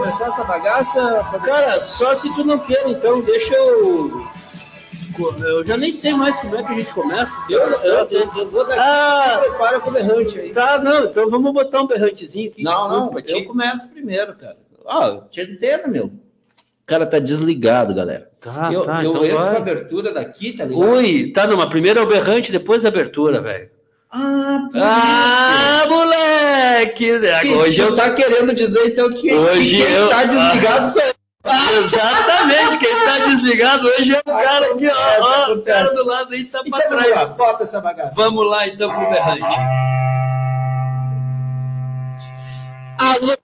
começar essa bagaça? Cara, só se tu não queira, então deixa eu. Eu já nem sei mais como é que a gente começa. Eu, eu, eu, eu vou dar Ah. prepara com o berrante aí. Tá, não, então vamos botar um berrantezinho aqui. Não, não, ti. eu começo primeiro, cara. Ó, te entendo, meu. O cara tá desligado, galera. Tá, eu tá, eu então entro vai. com a abertura daqui, tá ligado? Ui, tá, não, mas primeiro é o berrante, depois a abertura, velho. Ah, Ah, moleque! Isso. Hoje tu eu. tá querendo dizer então que, Hoje que quem eu- tá desligado sou eu. Exatamente, quem tá desligado hoje é o cara aqui, ó. ó o cara do lado aí tá pra Então vamos lá, trás. bota essa bagaça. Vamos lá então pro berrante. Alô,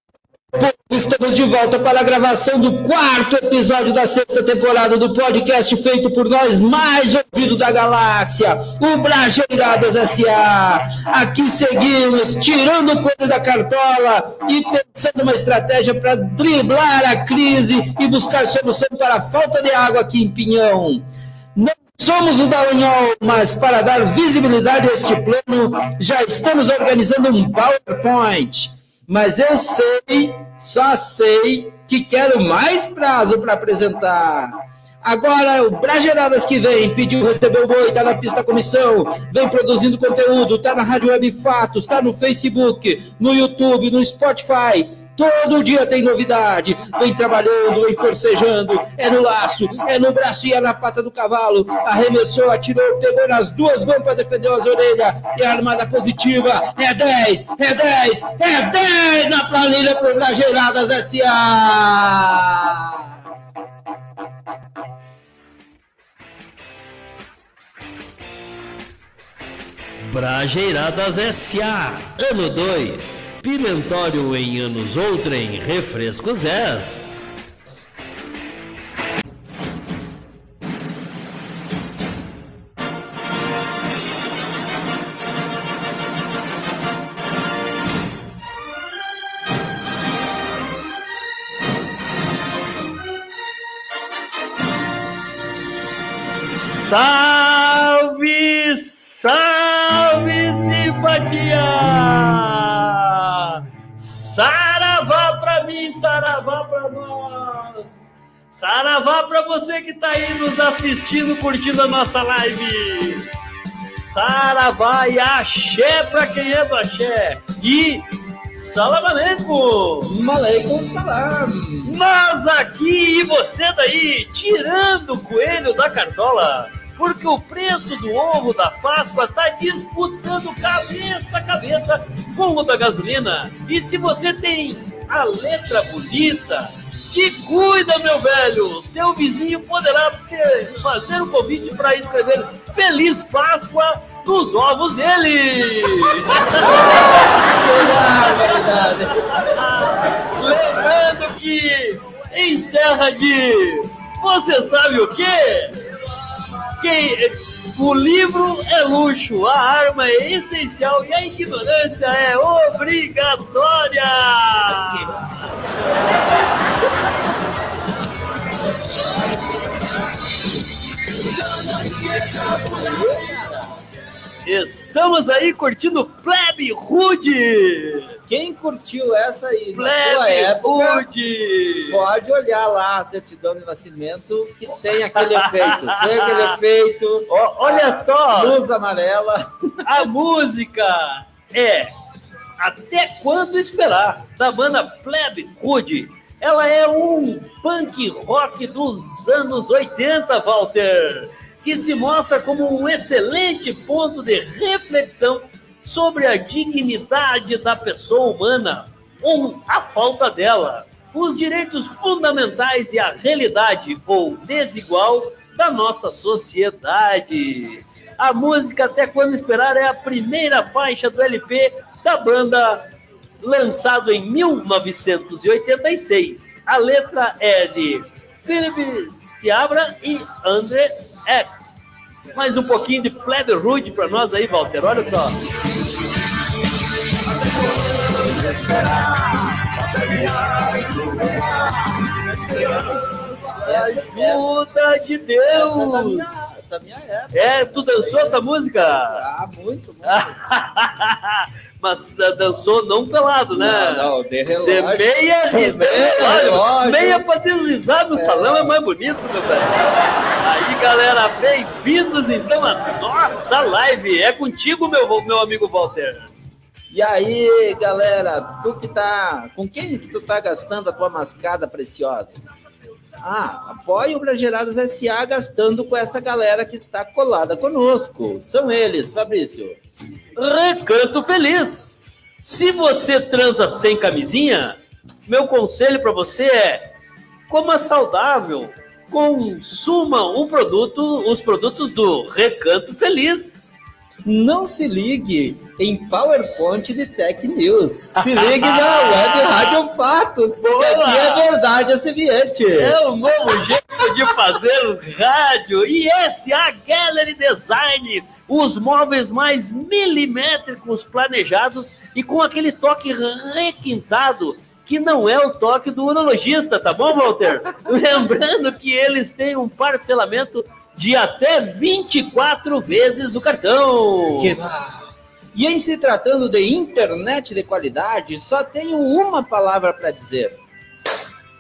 estamos de volta para a gravação do quarto episódio da sexta temporada do podcast feito por nós mais ouvido da galáxia, o Brajeiradas S.A. Aqui seguimos, tirando o coelho da cartola e pensando uma estratégia para driblar a crise e buscar solução para a falta de água aqui em Pinhão. Não somos o Dallagnol, mas para dar visibilidade a este plano, já estamos organizando um PowerPoint. Mas eu sei, só sei, que quero mais prazo para apresentar. Agora o Brageradas que vem, pediu, recebeu o boi, tá na pista da comissão, vem produzindo conteúdo, tá na Rádio Web Fatos, tá no Facebook, no YouTube, no Spotify. Todo dia tem novidade, vem trabalhando, vem forcejando, é no laço, é no braço e é na pata do cavalo, arremessou, atirou, pegou nas duas mãos para defender as orelhas, é armada positiva, é 10, é 10, é 10 na planilha pro Brageradas S.A. Brajeiradas S.A. Ano 2. Pimentório em anos outrem. Refrescos Est. assistindo, curtindo a nossa live! Saravá e axé pra quem é do axé! E salamalenco! Maleikum salam. Nós aqui e você daí, tirando o coelho da cartola, porque o preço do ovo da Páscoa está disputando cabeça a cabeça com o da gasolina. E se você tem a letra bonita, te cuida, meu velho! Teu vizinho poderá fazer um convite para escrever Feliz Páscoa nos ovos dele! Lembrando que em terra de você sabe o quê? Quem, o livro é luxo, a arma é essencial e a ignorância é obrigatória. Estamos aí curtindo Plebe Rude. Quem curtiu essa aí época, Rude. pode olhar lá a certidão de nascimento que tem aquele efeito. Tem aquele efeito. Ó, olha só. Luz amarela. A música é Até Quando Esperar, da banda Plebe Rude. Ela é um punk rock dos anos 80, Walter, que se mostra como um excelente ponto de reflexão sobre a dignidade da pessoa humana ou a falta dela, os direitos fundamentais e a realidade ou desigual da nossa sociedade. A música Até Quando Esperar é a primeira faixa do LP da banda, lançado em 1986. A letra é de Philip Seabra e André X. Mais um pouquinho de Plebe Rude para nós aí, Walter. Olha só. Ajuda de é Deus! da minha época. É, tu dançou essa música? Ah, muito, muito. Mas dançou não pelado, né? Não, não, de relógio. De meia e de Meia, relógio. Meia pra deslizar no salão é mais bonito, meu velho. Aí, galera, bem-vindos então à nossa live. É contigo, meu, meu amigo Walter. E aí, galera, tu que tá. Com quem que tu tá gastando a tua mascada preciosa? Ah, apoie o Brageradas SA gastando com essa galera que está colada conosco. São eles, Fabrício. Recanto Feliz. Se você transa sem camisinha, meu conselho para você é coma saudável. Consuma um produto, os produtos do Recanto Feliz não se ligue em PowerPoint de Tech News. Se ligue na Web Rádio Fatos, porque Boa. aqui é verdade a seviente. É um novo jeito de fazer rádio. E esse é a Gallery Design. Os móveis mais milimétricos planejados e com aquele toque requintado que não é o toque do urologista, tá bom, Walter? Lembrando que eles têm um parcelamento de até 24 vezes o cartão. Que... E em se tratando de internet de qualidade, só tenho uma palavra para dizer: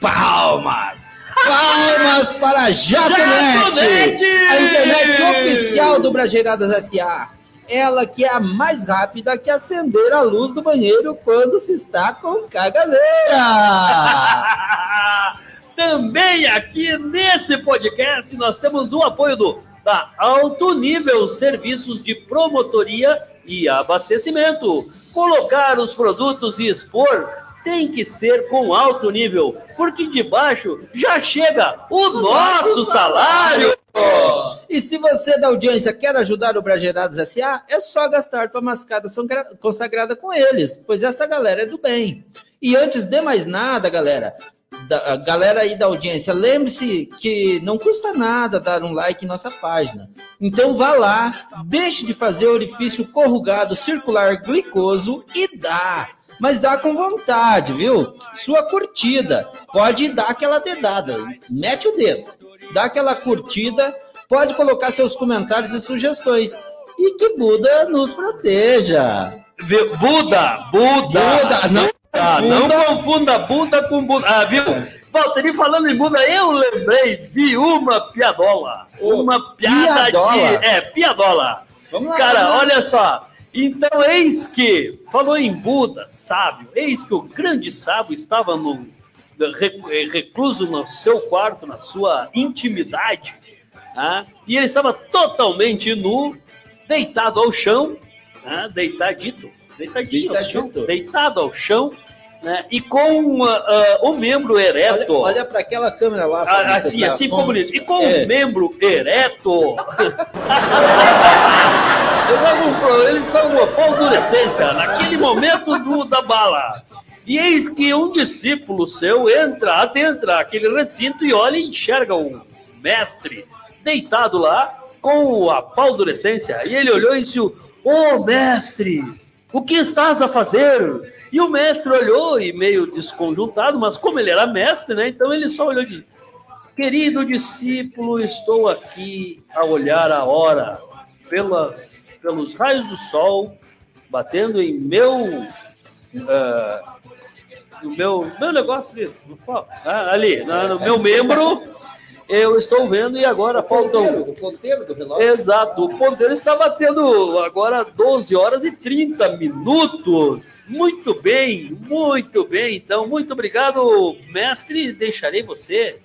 palmas! Palmas para a Jatonet, a internet oficial do Brajeiradas SA. Ela que é a mais rápida que acender a luz do banheiro quando se está com caganeira. Também aqui nesse podcast nós temos o apoio do da Alto Nível Serviços de Promotoria e Abastecimento. Colocar os produtos e expor tem que ser com alto nível, porque de baixo já chega o, o nosso, nosso salário. salário. E se você da audiência quer ajudar o Bragerados SA, é só gastar tua mascada consagrada com eles, pois essa galera é do bem. E antes de mais nada, galera, da, galera aí da audiência, lembre-se que não custa nada dar um like em nossa página. Então vá lá, deixe de fazer orifício corrugado circular glicoso e dá. Mas dá com vontade, viu? Sua curtida. Pode dar aquela dedada. Mete o dedo. Dá aquela curtida. Pode colocar seus comentários e sugestões. E que Buda nos proteja. Buda, Buda. Buda, não ah, não confunda bunda com bunda. Ah, viu? Valtteri falando em bunda, eu lembrei de uma piadola. Uma piada piadola. de. É, piadola. Vamos lá, Cara, vamos lá. olha só. Então, eis que, falou em Buda, sábio, eis que o grande sábio estava no, recluso no seu quarto, na sua intimidade, ah, e ele estava totalmente nu, deitado ao chão, ah, deitadito, deitadinho, deitadito. Ao chão, deitado ao chão, né? E com uh, uh, o membro ereto. Olha, olha para aquela câmera lá. Ah, assim, tá assim como isso. E com é. o membro ereto. Eles estavam com paldurecência naquele momento do, da bala. E eis que um discípulo seu entra, adentra aquele recinto e olha e enxerga o mestre deitado lá com a paldurecência. E ele olhou e disse: Ô oh, mestre, o que estás a fazer? E o mestre olhou e meio desconjuntado, mas como ele era mestre, né? Então ele só olhou e disse: Querido discípulo, estou aqui a olhar a hora pelas, pelos raios do sol batendo em meu uh, no meu meu negócio ali, ah, ali no, no meu membro eu estou vendo e agora o faltam. Ponteiro, o ponteiro do relógio? Exato, o ponteiro está batendo agora 12 horas e 30 minutos. Muito bem, muito bem. Então, muito obrigado, mestre. Deixarei você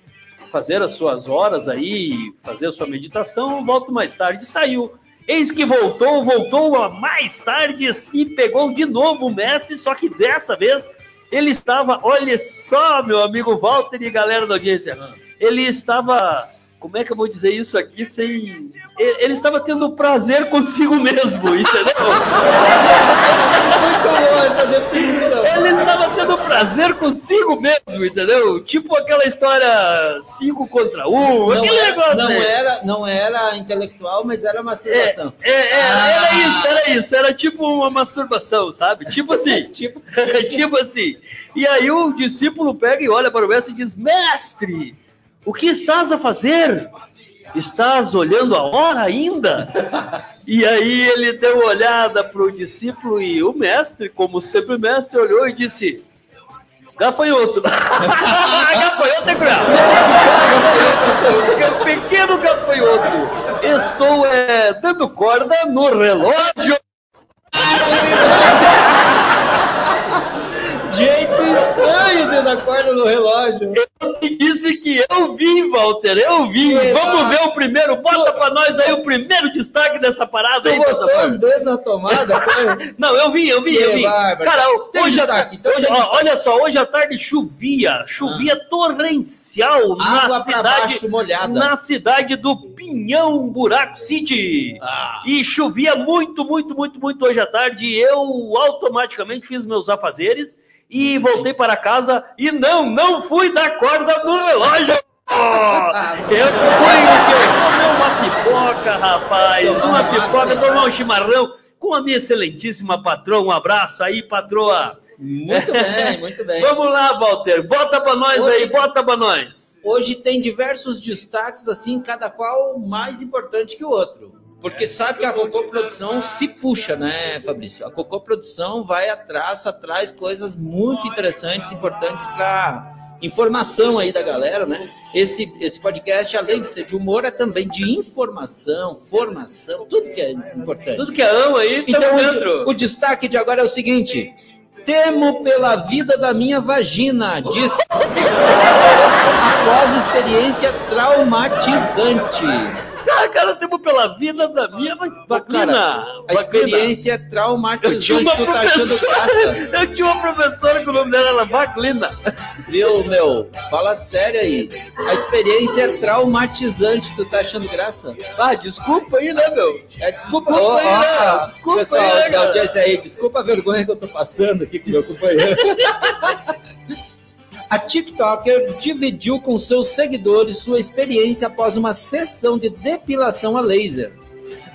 fazer as suas horas aí, fazer a sua meditação. Volto mais tarde. Saiu. Eis que voltou, voltou a mais tarde e pegou de novo o mestre, só que dessa vez ele estava, olha só, meu amigo Walter e galera da audiência ele estava. Como é que eu vou dizer isso aqui sem. Ele estava tendo prazer consigo mesmo, entendeu? Muito boa essa definição. Ele estava tendo prazer consigo mesmo, entendeu? Tipo aquela história 5 contra 1, um, aquele era, negócio. Não era, não era intelectual, mas era masturbação. É, é, é ah. Era isso, era isso. Era tipo uma masturbação, sabe? Tipo assim. tipo, tipo assim. E aí o discípulo pega e olha para o mestre e diz: Mestre! O que estás a fazer? estás olhando a hora ainda? E aí ele deu uma olhada para o discípulo e o mestre, como sempre o mestre, olhou e disse: Gafanhoto. gafanhoto é cruel. Pequeno gafanhoto. Estou é, dando corda no relógio. Jeito estranho de dar corda no relógio. Eu te disse que eu vi, Walter, eu vi. Vamos ver o primeiro. Bota pra nós aí o primeiro destaque dessa parada Tu aí. botou os dedos na tomada, foi? Não, eu vi, eu vi, Que eu vi. bárbaro. Cara, hoje, destaque, então hoje- ó, olha só, hoje à tarde chovia, chovia torrencial na Água pra cidade, baixo, molhada. na cidade do Pinhão Buraco City. Ah. E chovia muito, muito, muito, muito hoje à tarde. E eu automaticamente fiz meus afazeres e voltei para casa e não, não fui dar corda no relógio. Eu fui o quê? Comer uma pipoca, rapaz. Uma um pipoca, tomar um chimarrão com a minha excelentíssima patroa. Um abraço aí, patroa. Muito bem, muito bem. Vamos lá, Walter. Bota pra nós Hoje- aí, bota pra nós. Hoje tem diversos destaques, assim, cada qual mais importante que o outro. Porque sabe que a Cocô Produção se puxa, né, Fabrício? A Cocô Produção vai atrás, atrás coisas muito interessantes, importantes para informação aí da galera, né? Esse, esse podcast, além de ser de humor, é também de informação, formação, tudo que é importante. Tudo que é amo aí, Então, dentro. o, o destaque de agora é o seguinte: temo pela vida da minha vagina, disse após experiência traumatizante. Ah, cara, temos pela vida da minha vagina. Cara, a experiência Eu tinha traumatizante, uma tu tá achando graça. professora, eu tinha uma professora que o nome dela era Vaclina. Viu, meu? Fala sério aí. A experiência traumatizante, tu tá achando graça? Ah, desculpa aí, né, meu? É, desculpa, Desculpa aí, né? Desculpa pessoal aí, né, aí, desculpa a vergonha que eu tô passando aqui com meu companheiro. A TikToker dividiu com seus seguidores sua experiência após uma sessão de depilação a laser.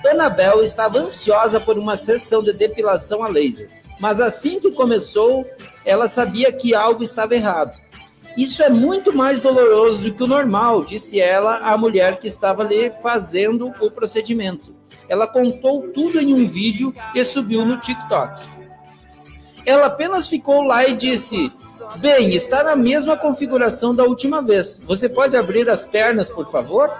Anabel estava ansiosa por uma sessão de depilação a laser, mas assim que começou, ela sabia que algo estava errado. Isso é muito mais doloroso do que o normal, disse ela à mulher que estava lhe fazendo o procedimento. Ela contou tudo em um vídeo e subiu no TikTok. Ela apenas ficou lá e disse: Bem, está na mesma configuração da última vez. Você pode abrir as pernas, por favor?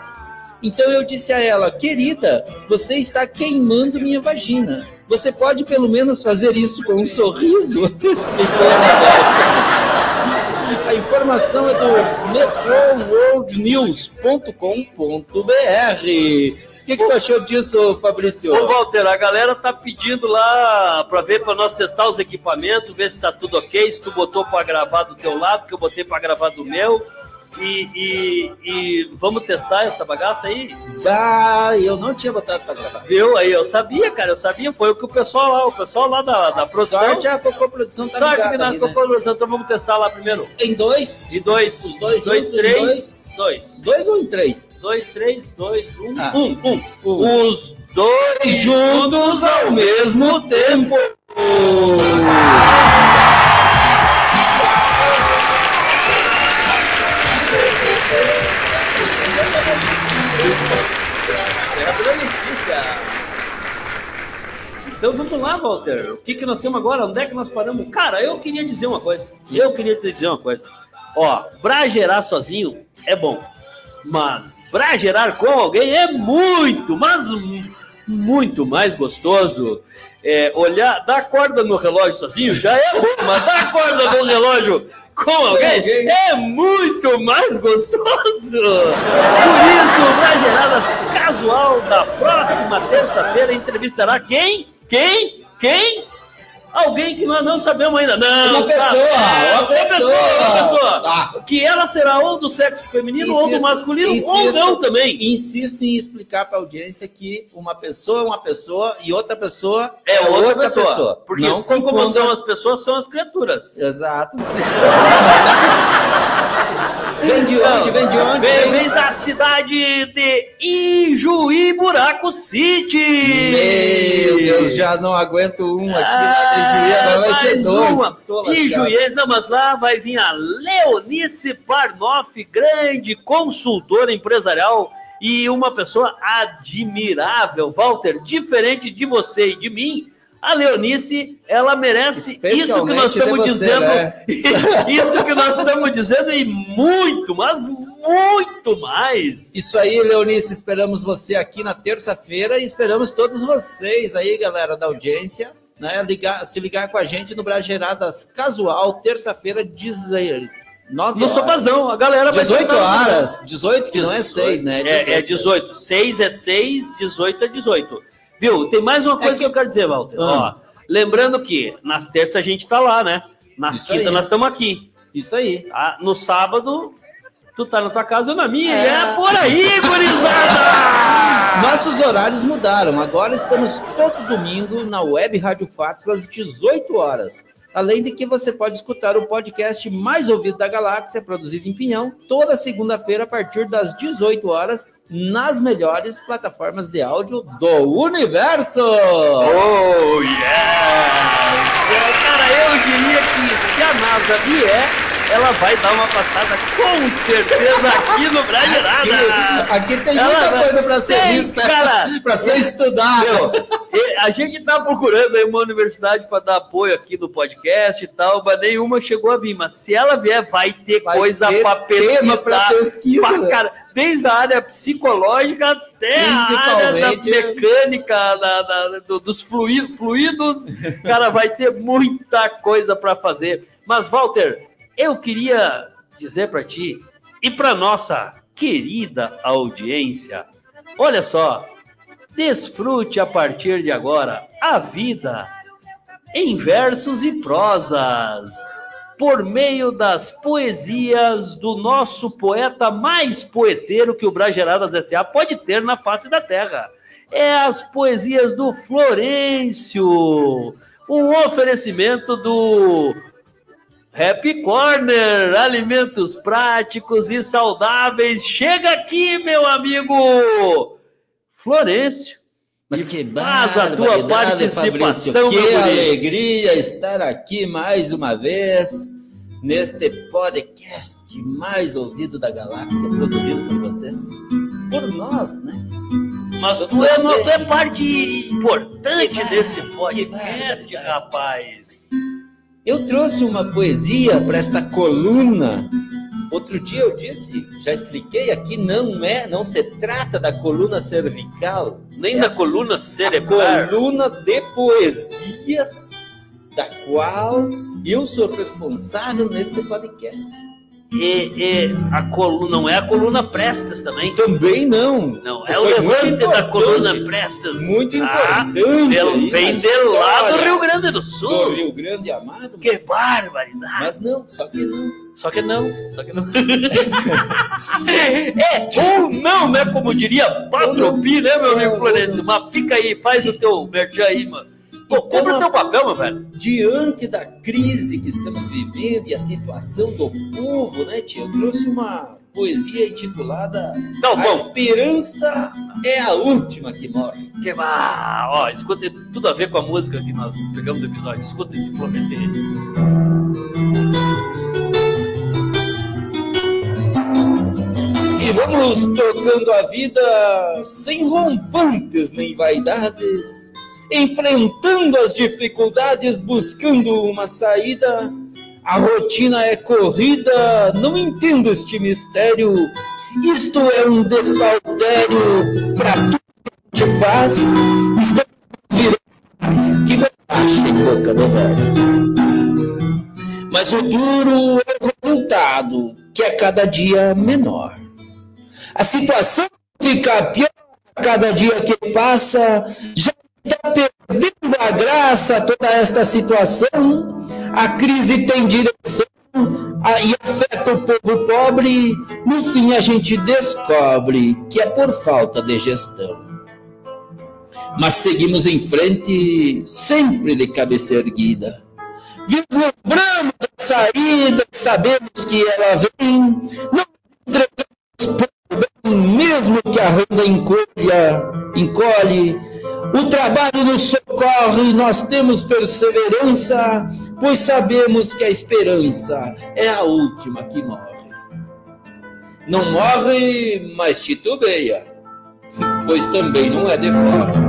Então eu disse a ela: Querida, você está queimando minha vagina. Você pode pelo menos fazer isso com um sorriso? Explicou a. A informação é do metroworldnews.com.br. O que, que tu achou disso, Fabrício? Ô, Walter, a galera tá pedindo lá pra ver, pra nós testar os equipamentos, ver se tá tudo ok, se tu botou pra gravar do teu lado, que eu botei pra gravar do meu. E, e- e vamos testar essa bagaça aí? Ah, eu não tinha botado pra gravar. Viu? Aí eu sabia, cara, eu sabia. Foi o que o pessoal lá, o pessoal lá da, da produção. Sorte a Cocô Produção tá Sorte que na ali, né? produção, então vamos testar lá primeiro. Em dois? E dois. Os dois dois, em três, dois. Dois ou em três? Dois, três, dois, um, Ah. um, um. Um. Os dois Juntos ao mesmo tempo. Então vamos lá, Walter. O que, que nós temos agora? Onde é que nós paramos? Cara, eu queria dizer uma coisa. Eu queria te dizer uma coisa. Ó, pra gerar sozinho é bom. Mas pra gerar com alguém é muito, mas muito mais gostoso. É, olhar, dar corda no relógio sozinho já é bom, mas dar corda no relógio com alguém é muito mais gostoso. Por isso, o Brageradas Casual da próxima terça-feira entrevistará quem? Quem? Quem? Alguém que nós não sabemos ainda. Não, Uma pessoa, sabe? É, uma pessoa. uma pessoa. Tá. Que ela será ou do sexo feminino ou do Insisto- masculino ou insisto- não também. Insisto em explicar para a audiência que uma pessoa é uma pessoa e outra pessoa É outra, pessoa. Porque Não assim como são as pessoas, são as criaturas. Exato. vem de onde? Vem de onde? Vem, vem da cidade de Ijuí Buraco City. Meu Deus, já não aguento um aqui Ah, na Juí, agora vai ser mais dois. uma. Juiz, não, mas lá vai vir a Leonice Parnoff, grande consultora empresarial. e uma pessoa admirável, Walter, diferente de você e de mim. A Leonice, ela merece isso que nós estamos você, dizendo, né? isso que nós estamos dizendo e muito, mas muito mais. Isso aí, Leonice, esperamos você aqui na terça-feira e esperamos todos vocês aí, galera da audiência, né, ligar, se ligar com a gente no Brageradas Casual, terça-feira, 19 no Sopazão, a galera vai 18 horas, 18 que 18, não é 6, né? 18. É, é 18. 6 é 6, 18 é 18. Viu? Tem mais uma é coisa é que... que... eu quero dizer, Walter. Ah. Ó, lembrando que nas terças a gente tá lá, né? Nas quintas nós estamos aqui. Isso aí. Ah, no sábado, tu tá na tua casa ou na minha. É, é por aí, gurizada! Nossos horários mudaram. Agora estamos todo domingo na Web Rádio Fatos às 18 horas. Além de que você pode escutar o podcast mais ouvido da galáxia, produzido em Pinhão, toda segunda-feira a partir das 18 horas, nas melhores plataformas de áudio do universo. Oh, yeah! Cara, eu diria que se a NASA vier, ela vai dar uma passada com certeza aqui no Bragerada. Aqui, aqui tem ela muita coisa para ser vista, para ser estudado. A gente tá procurando aí uma universidade para dar apoio aqui no podcast e tal, mas nenhuma chegou a vir. Mas se ela vier, vai ter vai coisa para pesquisar. Pra pesquisa. Pra, cara, desde a área psicológica até a área da mecânica, da, da, do, dos fluidos, fluidos. Cara, vai ter muita coisa para fazer. Mas, Walter, eu queria dizer para ti e para nossa querida audiência, olha só, desfrute a partir de agora a vida em versos e prosas, por meio das poesias do nosso poeta mais poeteiro que o Brageradas S.A. pode ter na face da terra. É as poesias do Florencio, um oferecimento do Happy Corner, alimentos práticos e saudáveis. Chega aqui, meu amigo Florencio. Mas que faz a tua participação, Fabrício, Que alegria estar aqui mais uma vez neste podcast mais ouvido da galáxia, produzido por vocês, por nós, né? Mas tu é, tu é parte importante desse podcast, rapaz. Eu trouxe uma poesia para esta coluna. Outro dia eu disse, já expliquei aqui, não é, não se trata da coluna cervical, nem é da coluna cerebral. coluna de poesias da qual eu sou responsável neste podcast. E, e, a coluna não é a coluna Prestes também? Também não. Não, é o levante da coluna Prestes. Muito ah, importante. Ah, vem de lá do Rio Grande do Sul. Do Rio Grande amado. Que barbaridade. Mas não, só que não. Só que não, só que não. é, ou não, né? Como diria Patropi, né, meu amigo Florencio? Mas fica aí, faz o teu merchan aí, mano. Pô, cumpre o teu papel, meu velho. Diante da crise que estamos vivendo e a situação do povo, né, tio? Eu trouxe uma poesia intitulada Não, A Esperança é a Última que Morre. Que mal! Ó, escuta, tudo a ver com a música que nós pegamos do episódio. Escuta esse florescer. E vamos tocando a vida sem rompantes nem vaidades enfrentando as dificuldades, buscando uma saída. A rotina é corrida, não entendo este mistério. Isto é um despautério para tudo que te faz. Estamos virando que baixa em boca do velho. Mas o duro é o resultado, que é cada dia menor. A situação fica pior a cada dia que passa. Já está perdendo a graça toda esta situação, a crise tem direção e afeta o povo pobre, no fim a gente descobre que é por falta de gestão. Mas seguimos em frente, sempre de cabeça erguida. Vislumbramos a saída, sabemos que ela vem, não entregamos por bem, mesmo que a renda encolha, encolhe, o trabalho nos socorre, nós temos perseverança, pois sabemos que a esperança é a última que morre. Não morre, mas titubeia, pois também não é de fora.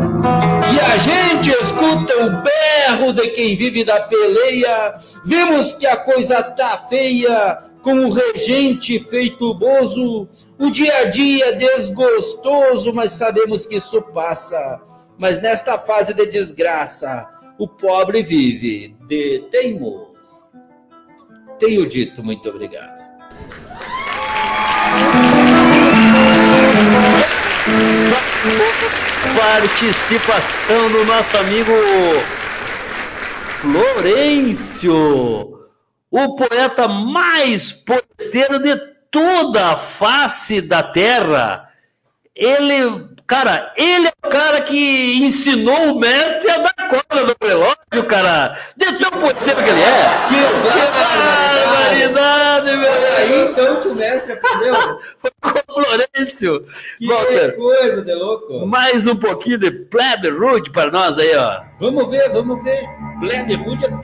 E a gente escuta o berro de quem vive da peleia, vemos que a coisa tá feia, com o regente feito bozo, o dia a dia desgostoso, mas sabemos que isso passa. Mas nesta fase de desgraça, o pobre vive de teimoso. Tenho dito, muito obrigado. Participação do nosso amigo Florencio, o poeta mais poeteiro de toda a face da terra. Ele, cara, ele é o cara que ensinou o mestre a dar cola no relógio, cara. De tão poeteiro que ele é. Que, que barbaridade, meu. aí então que o mestre aprendeu. Com Florencio. Que Walter, coisa de louco. mais um pouquinho de Plebe Rude para nós aí, ó. Vamos ver, vamos ver. Plebe Rude é tudo.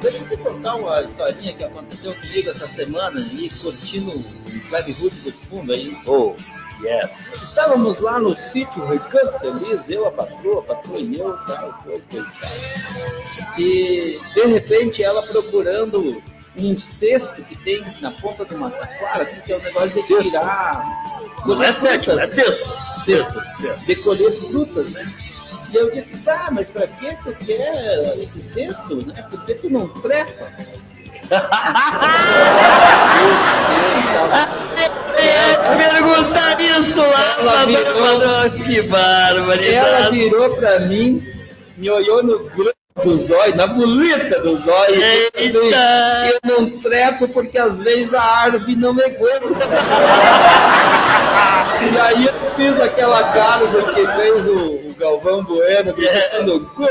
Deixa eu te contar uma historinha que aconteceu comigo essa semana e curtindo Plebe Rude de fundo aí. Oh, yes. Estávamos lá no sítio Recanto Feliz, eu, a patroa, a patroa e eu, tal, coisa, coisa e tal. E de repente ela procurando um cesto que tem na ponta de uma taquara, assim, que é um negócio de tirar. Não é sete, é sexto. Cesto. De colher frutas, né? E eu disse, tá, mas pra que tu quer esse cesto, né? Por que tu não trepa? Perguntar isso lá Ela pra virou- Dona Madrox, que Ela barbaridade. virou pra mim, me olhou no grão do zóio, na bolita do zóio, e assim, eu não trepo porque às vezes a árvore não me aguenta. e aí eu fiz aquela cara do que fez o, o Galvão Bueno, gritando gol.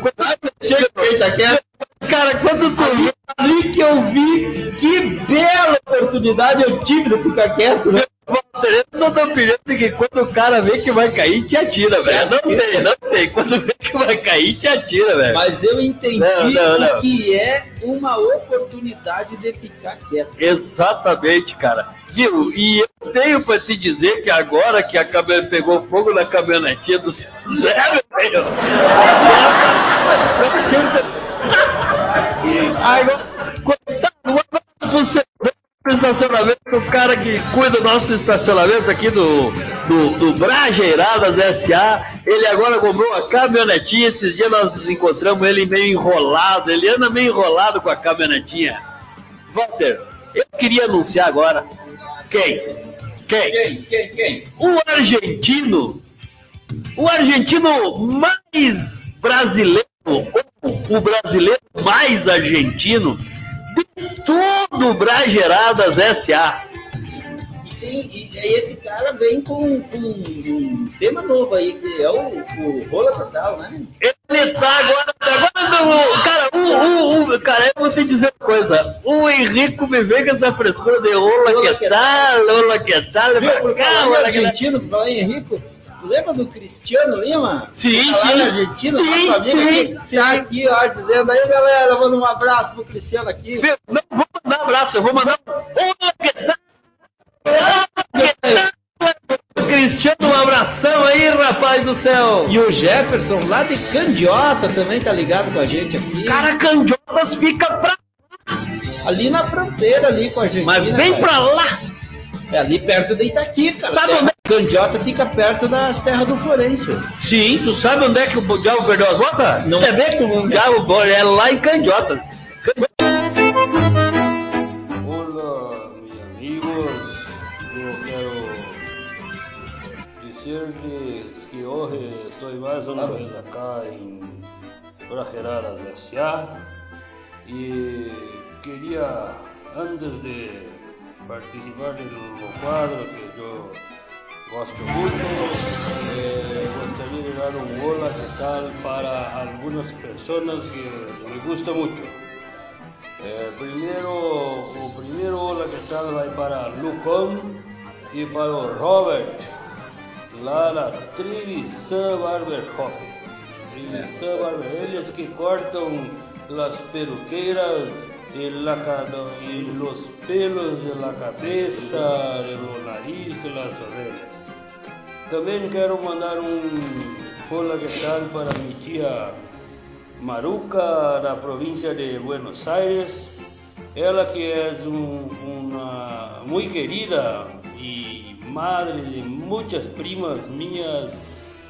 Quando Chega feita aquela. Cara, quando tu Ali, ali que eu vi que bela oportunidade eu tive de ficar quieto, né? Sou da opinião de que quando o cara vê que vai cair, te atira, velho. Não tem, não tem. Quando vê que vai cair, te atira, velho. Mas eu entendi Não, não, não. que é uma oportunidade de ficar quieto. Exatamente, cara. Viu? E eu tenho pra te dizer que agora que a caminhonete pegou fogo na caminhonetinha do Zé, velho. Agora, coitado, um abraço pro do estacionamento, o cara que cuida do nosso estacionamento aqui do, do, do Brajeiradas SA, ele agora comprou uma caminhonetinha, esses dias nós encontramos ele meio enrolado, ele anda meio enrolado com a caminhonetinha. Walter, eu queria anunciar agora. Quem? Quem? Quem? Quem? Quem? O argentino. O argentino mais brasileiro, ou o brasileiro mais argentino de todo o Brageradas SA. E, tem, e, e esse cara vem com, com um tema novo aí, que é o, o Rola Total, né? Ele tá agora. agora cara, o, o, o- cara, eu vou te dizer uma coisa. O Henrico me vem com essa frescura de rola que tal, rola que tal, Viu, por falar argentino, por falar Henrico, lembra do Cristiano Lima? Sim, Tá sim. na Argentina, Sim, nosso sim, sim. tá aqui, ó, dizendo aí, galera, manda um abraço pro Cristiano aqui. Viu? Não vou mandar um abraço, eu vou mandar um. Cristiano, um abração aí, rapaz do céu. E o Jefferson, lá de Candiota, também tá ligado com a gente aqui. Cara, Candiotas fica pra. ali na fronteira, ali com a Argentina. Mas vem cara. pra lá. É ali perto de Itaqui, cara. Sabe Terra- onde Candiota fica perto das terras do Florencio. Sim, tu sabe onde é que o Diabo perdeu as botas? Não. É bem que o Diabo é lá em Candiotas. Hola, mis amigos. Eu quero dizer-lhes que hoje estou mais uma vez acá em Brajeraras S.A. e queria, antes de participar do quadro que eu gosto mucho. Eh, gostaria de dar un hola, ¿qué tal? Para algunas personas que me gusta mucho. Eh, primero, o primeiro hola, ¿qué tal? Vai para Lucão e para o Robert, lá na Trivisan Barber Shop. Trivisan Barber, eles que cortam las peruqueiras y, la, y los pelos de la cabeza, de los nariz, de las orejas. Também quero mandar um hola que tal para minha tia Maruca, da província de Buenos Aires. Ela que é um, uma muito querida e madre de muitas primas minhas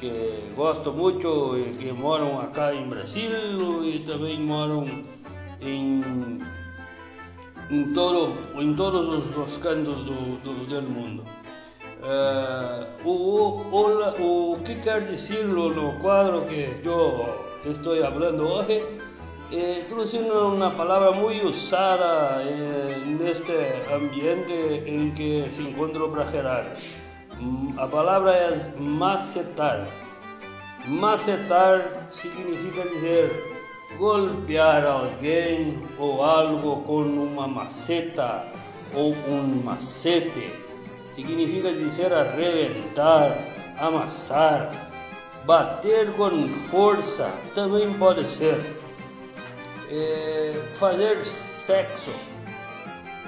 que gosto muito e que moram acá em Brasil e também moram em, em, todo, em todos os, os cantos do, do, do mundo. Uh, o, o, o, que quer dizer no quadro que eu estou falando hoje? Eh, uma palavra muito usada neste ambiente em que se encontra o Brajeral. A palavra é macetar. Macetar significa dizer golpear alguém ou algo com uma maceta ou um macete. Significa dizer arrebentar, amassar, bater com força, também pode ser. É, fazer sexo.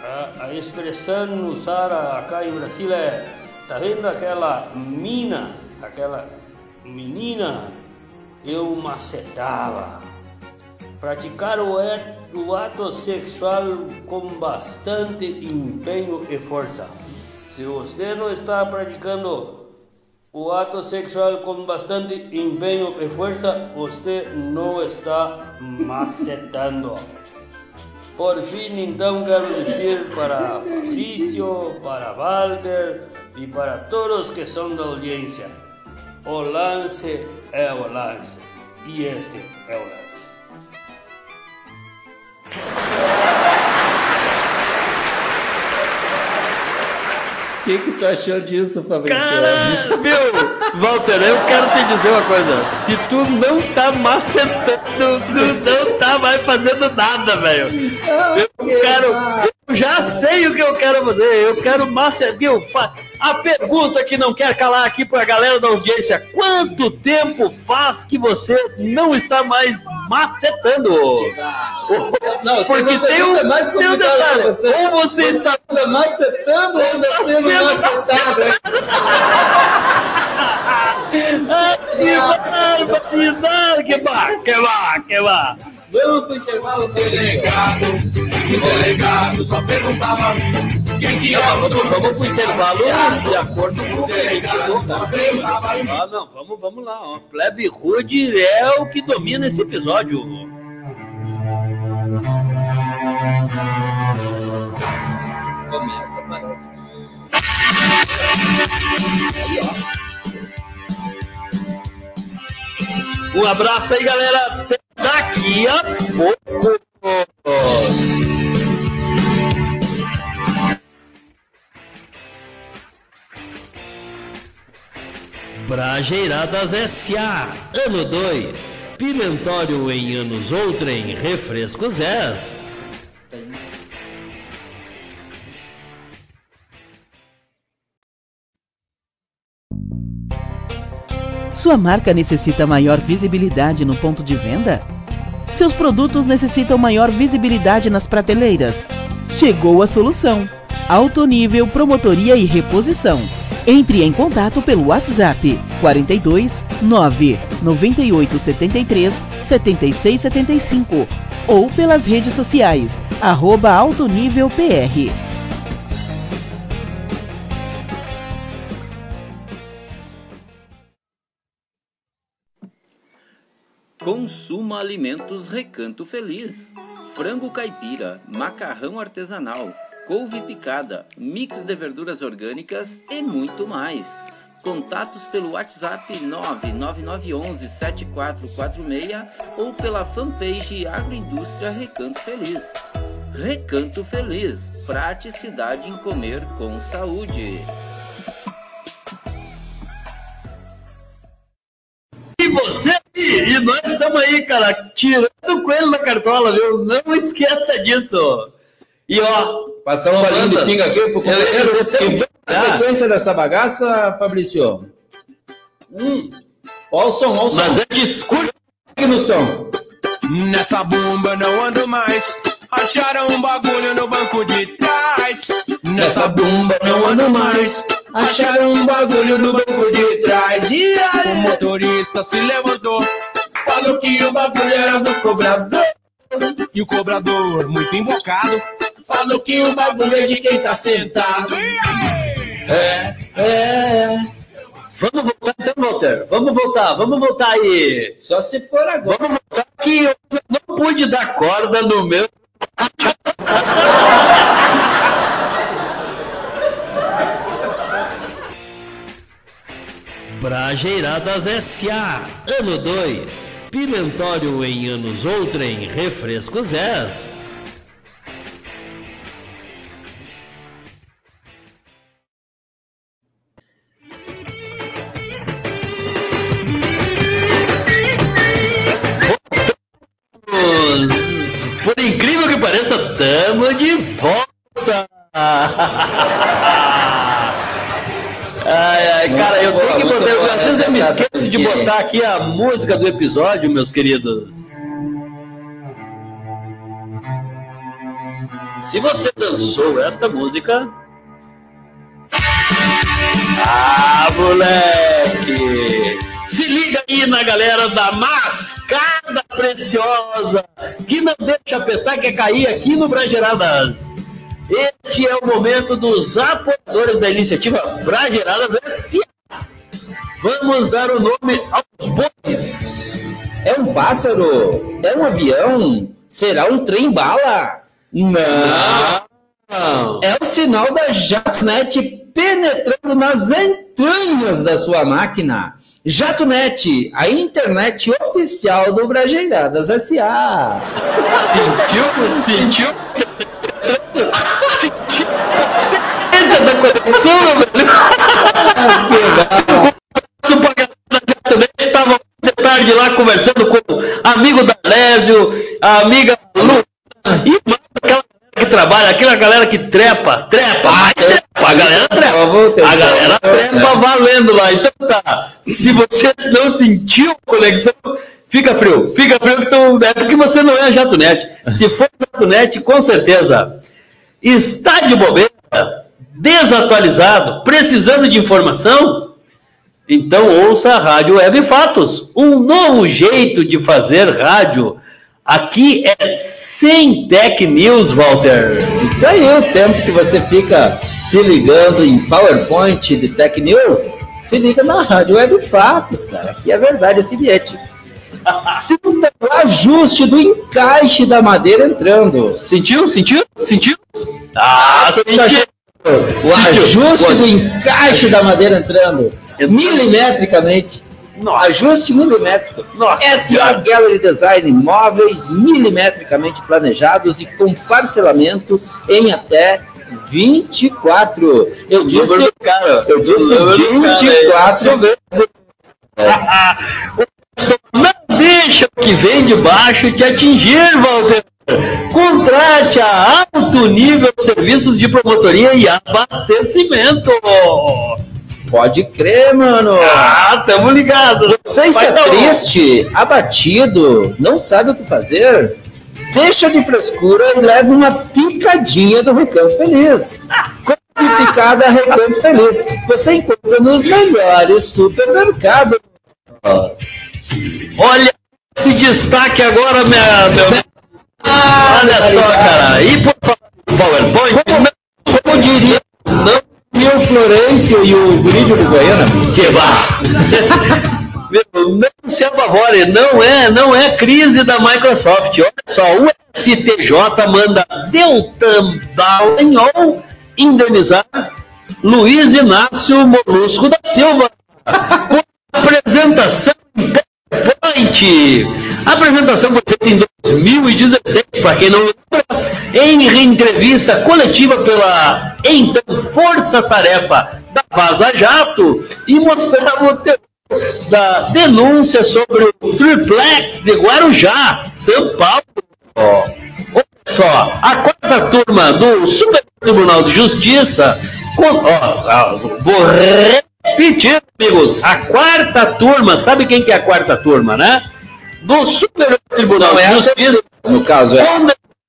A, a expressão usada acá em Brasil é Tá vendo aquela mina, aquela menina? Eu macetava. Praticar o, o ato sexual com bastante empenho e força. Se você não está praticando o ato sexual com bastante empenho e força, você não está macetando. Por fim, então, quero dizer para Fabrício, para Walter e para todos que são da audiência: o lance é o lance e este é o lance. Que, que tu achou disso, Fabrício? Cara, meu, Walter, eu quero te dizer uma coisa. Se tu não tá macetando, tu não tá mais fazendo nada, velho. Eu quero, eu já sei o que eu quero fazer. Eu quero macetar. A pergunta que não quer calar aqui para a galera da audiência: quanto tempo faz que você não está mais macetando? Não, Porque tem um, mais tem um detalhe: você. ou você está macetando ou ainda sendo macetado. que barbaridade! Que bar, que bar. Vamos pro intervalo, delegado. O delegado só perguntava vamos, vamos pro intervalo de acordo com o que a gente Ah, não, vamos, vamos lá. Ó. Plebe Rude é o que domina esse episódio. Começa, parece. Aí, ó. Um abraço aí, galera. Daqui a pouco. Brajeiradas S.A. Ano 2. Pimentório em anos outrem. Refrescos S. Sua marca necessita maior visibilidade no ponto de venda? Seus produtos necessitam maior visibilidade nas prateleiras? Chegou a solução! Alto nível promotoria e reposição entre em contato pelo WhatsApp 42 9 98 73 76 75 ou pelas redes sociais arroba Alto Nível PR. Consuma alimentos Recanto Feliz. Frango caipira, macarrão artesanal couve picada, mix de verduras orgânicas e muito mais. Contatos pelo WhatsApp 99911 7446 ou pela fanpage Agroindústria Recanto Feliz. Recanto Feliz, praticidade em comer com saúde. E você e nós estamos aí, cara, tirando o coelho da cartola, viu? Não esqueça disso. E ó, Passar um bolinho de pinga aqui pro companheiro. Vamos na sequência dessa bagaça, Fabrício. hum, Ó o som, ó o som. mas discurso. aqui no som. Nessa bomba não ando mais. Acharam um bagulho no banco de trás. Nessa bomba não ando mais. Acharam um bagulho no banco de trás. E O aí? motorista se levantou Falou que o bagulho era do cobrador. e o cobrador, muito invocado, Falou que o bagulho é de quem tá sentado. É, é. Vamos voltar então, Walter. Vamos voltar, vamos voltar aí. Só se for agora. Vamos voltar que eu não pude dar corda no meu. Brajeiradas S.A. Ano 2. Pimentório em anos outrem. Refrescos S. tamo de volta. Ai, ai, cara, eu tenho que botar. Às vezes eu me esqueço de botar aqui a música do episódio, meus queridos. Se você dançou esta música. Ah, moleque! Se liga aí na galera da Mascada Preciosa, que não deixa a petaca cair aqui no Brageradas. Este é o momento dos apoiadores da iniciativa Brageradas S.A. Vamos dar o nome aos bois. É um pássaro? É um avião? Será um trem bala? Não. É o sinal da JatoNet penetrando nas entranhas da sua máquina. JatoNet, a internet oficial do Brajeiradas S.A. Sentiu? Sentiu? Sentiu? Essa da conexão, meu velho. Galera da internet estava de tarde lá conversando com o amigo da Lésio, a amiga Lu, e mais aquela galera que trabalha, aquela galera que trepa, trepa, mais trepa, a galera trepa. A galera trepa valendo lá. Então tá, se você não sentiu conexão, fica frio, fica frio, então, é porque você não é JatoNet. Se for JatoNet, com certeza, está de bobeira, desatualizado, precisando de informação, então ouça a Rádio Web Fatos, um novo jeito de fazer rádio. Aqui é sem tech news, Walter. Isso aí, o tempo que você fica se ligando em PowerPoint de Tech News, se liga na Rádio Web Fatos, cara. Que é verdade esse bilhete. Sinta o ajuste do encaixe da madeira entrando. Sentiu? Sentiu? Sentiu? Ah, sentiu. O ajuste do encaixe da madeira entrando. Milimetricamente. Ajuste milimétrico. SA Gallery Design Móveis milimetricamente planejados e com parcelamento em até 24. Eu disse, cara. eu disse cara, 24 vezes. Não deixa o que vem de baixo te atingir, Walter. Contrate a alto nível serviços de promotoria e abastecimento. Pode crer, mano. Ah, tamo ligados. Você Vai está um- triste, abatido, não sabe o que fazer? Deixa de frescura e leve uma picadinha do Recanto Feliz. Compre picada Recanto Feliz. Você encontra nos melhores supermercados. Olha esse destaque agora, minha, meu. Olha só, cara. E por em PowerPoint, não, Como diria não e o Florencio e o Guri de Uruguaiana, que vá. Não se apavore, não é, não é crise da Microsoft. Olha só, o STJ manda Deltan Dallagnol indenizar Luiz Inácio Molusco da Silva por apresentação em PowerPoint. A apresentação foi feita em 2016, para quem não lembra, em entrevista coletiva pela então Força Tarefa da Vaza Jato e mostrava o teor da denúncia sobre o triplex de Guarujá, São Paulo. Olha só, a quarta turma do Superior Tribunal de Justiça, com, ó, vou repetir, amigos, a quarta turma, sabe quem que é a quarta turma, né? Do Superior Tribunal Não, de é Justiça, no caso, é.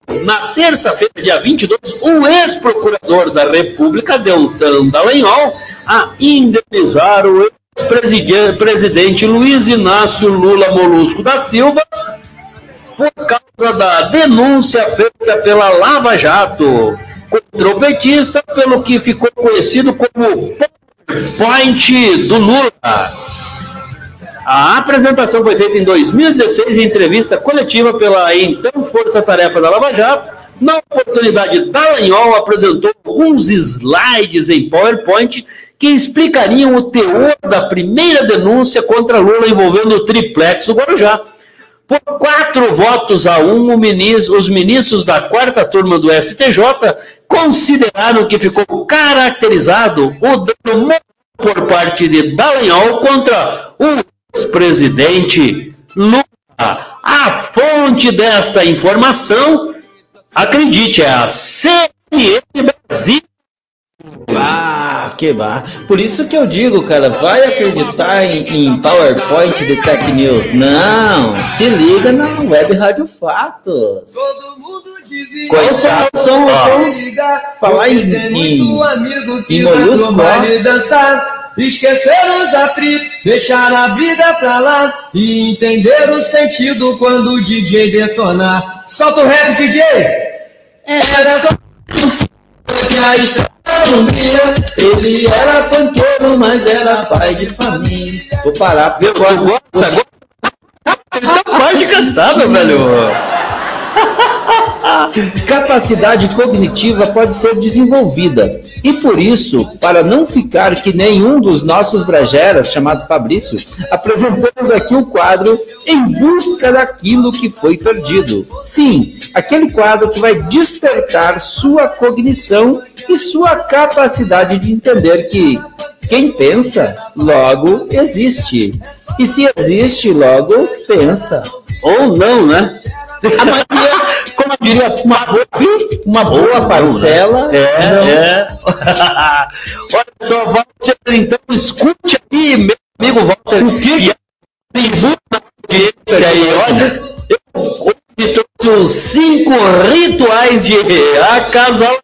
Na terça-feira, dia 22, o ex-procurador da República, Deltan Dallagnol, a indenizar o ex-presidente Luiz Inácio Lula Molusco da Silva por causa da denúncia feita pela Lava Jato contra o petista, pelo que ficou conhecido como point do Lula. A apresentação foi feita em 2016 em entrevista coletiva pela então Força Tarefa da Lava Jato. Na oportunidade, Dallagnol apresentou alguns slides em PowerPoint que explicariam o teor da primeira denúncia contra Lula envolvendo o triplex do Guarujá. Por quatro votos a um, ministro, os ministros da quarta turma do STJ consideraram que ficou caracterizado o dano por parte de Dallagnol contra o ex-presidente Lula. A fonte desta informação, acredite, é a CNN Brasil. Ah, que bar. Por isso que eu digo, cara, vai acreditar em, em PowerPoint do Tech News. Não, se liga na Web Rádio Fatos. Todo mundo Qual são, são, são, falar em, em, em molusco, Esquecer os atritos, deixar a vida pra lá e entender o sentido quando o DJ detonar. Solta o rap, DJ! Era só que a estrada não ele era panqueiro, mas era pai de família. Vou parar, meu, eu gosto, agora. Ele tá quase cansado, velho. Capacidade cognitiva pode ser desenvolvida. E por isso, para não ficar que nenhum dos nossos brageras, chamado Fabrício, apresentamos aqui o quadro Em Busca daquilo que foi perdido. Sim, aquele quadro que vai despertar sua cognição e sua capacidade de entender que quem pensa, logo existe. E se existe, logo pensa. Ou não, né? A maioria, como eu diria, uma boa, uma boa parcela. É, é. Olha só, Walter, então escute aí, meu amigo Walter. O que? Muita audiência aí, olha. Eu hoje trouxe os cinco rituais de acasalamento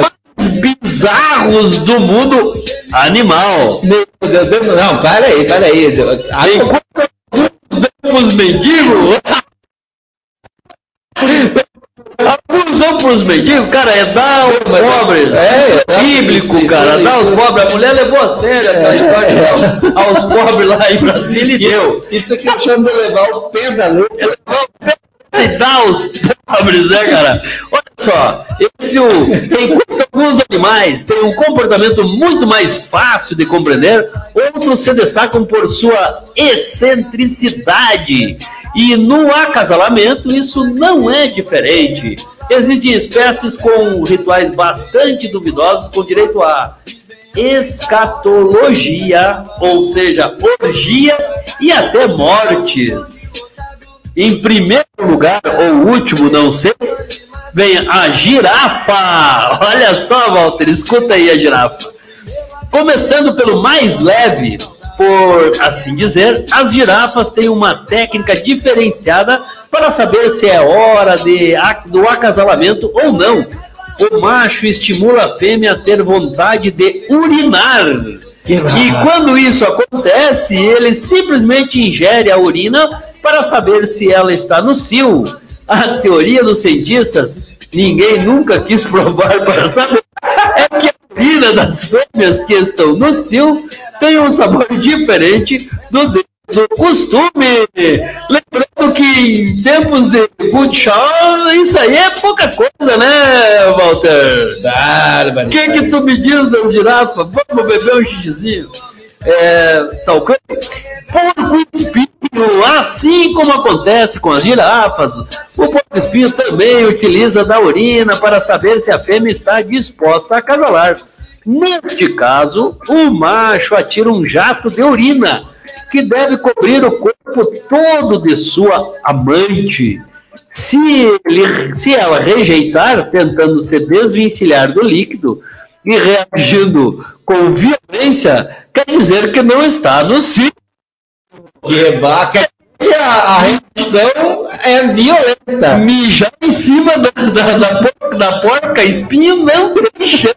mais bizarros do mundo animal. Meu Deus, não, para aí, para aí. Enquanto os mendigos. Abusão pros mendigos, cara, é dar aos pobres. É, é bíblico, isso, cara. Isso, dar aos pobres. A mulher levou a sério aquela é, história é. aos pobres lá em Brasília e deu. Isso aqui eu chamo de levar o pé da luta. É levar o pé e dar aos pobres, né, cara? Olha só, esse, enquanto alguns animais têm um comportamento muito mais fácil de compreender, outros se destacam por sua excentricidade. E no acasalamento isso não é diferente. Existem espécies com rituais bastante duvidosos com direito a escatologia, ou seja, orgias e até mortes. Em primeiro lugar, ou último, não sei, vem a girafa. Olha só, Walter, escuta aí a girafa. Começando pelo mais leve, por assim dizer, as girafas têm uma técnica diferenciada para saber se é hora de, do acasalamento ou não. O macho estimula a fêmea a ter vontade de urinar. E quando isso acontece, ele simplesmente ingere a urina para saber se ela está no cio. A teoria dos cientistas, ninguém nunca quis provar para saber, é que a urina das fêmeas que estão no cio tem um sabor diferente do do costume. Lembrando que em tempos de Butchall, isso aí é pouca coisa, né, Walter? Bárbaro. O que, que tu me diz das girafas? Vamos beber um xixizinho? É, tá ok? Porco espinho, assim como acontece com as girafas, o porco espinho também utiliza da urina para saber se a fêmea está disposta a acasalar. Neste caso, o macho atira um jato de urina que deve cobrir o corpo todo de sua amante. Se, ele, se ela rejeitar, tentando se desvencilhar do líquido e reagindo com violência, quer dizer que não está no ciclo. Que baca. E a, a reação é violenta. Mijar em cima da, da, da, porca, da porca espinho não tem chance.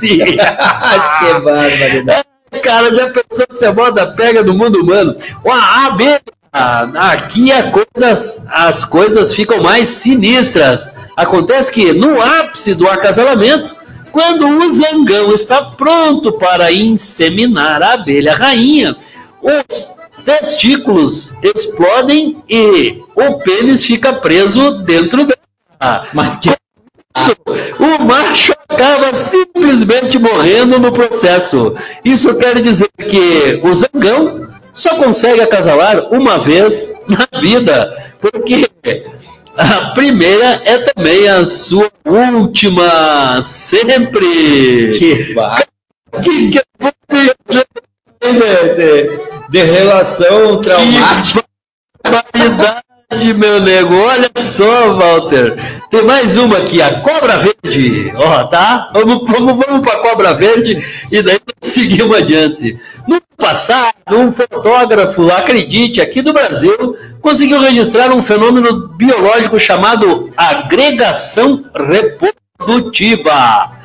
que barbaridade. Cara, já pensou se a moda pega no mundo humano? A abelha, aqui a coisas, as coisas ficam mais sinistras. Acontece que no ápice do acasalamento, quando o zangão está pronto para inseminar a abelha rainha, os testículos explodem e o pênis fica preso dentro dela. Mas que isso, o macho acaba simplesmente morrendo no processo. Isso quer dizer que o zangão só consegue acasalar uma vez na vida, porque a primeira é também a sua última sempre. Que va- Que, que, de, relação traumática. barbaridade, meu nego. Olha só, Walter. Tem mais uma aqui, a cobra verde. Ó, tá? Vamos, vamos, vamos para a cobra verde e daí seguimos adiante. No passado, um fotógrafo, acredite, aqui do Brasil, conseguiu registrar um fenômeno biológico chamado agregação reprodutiva.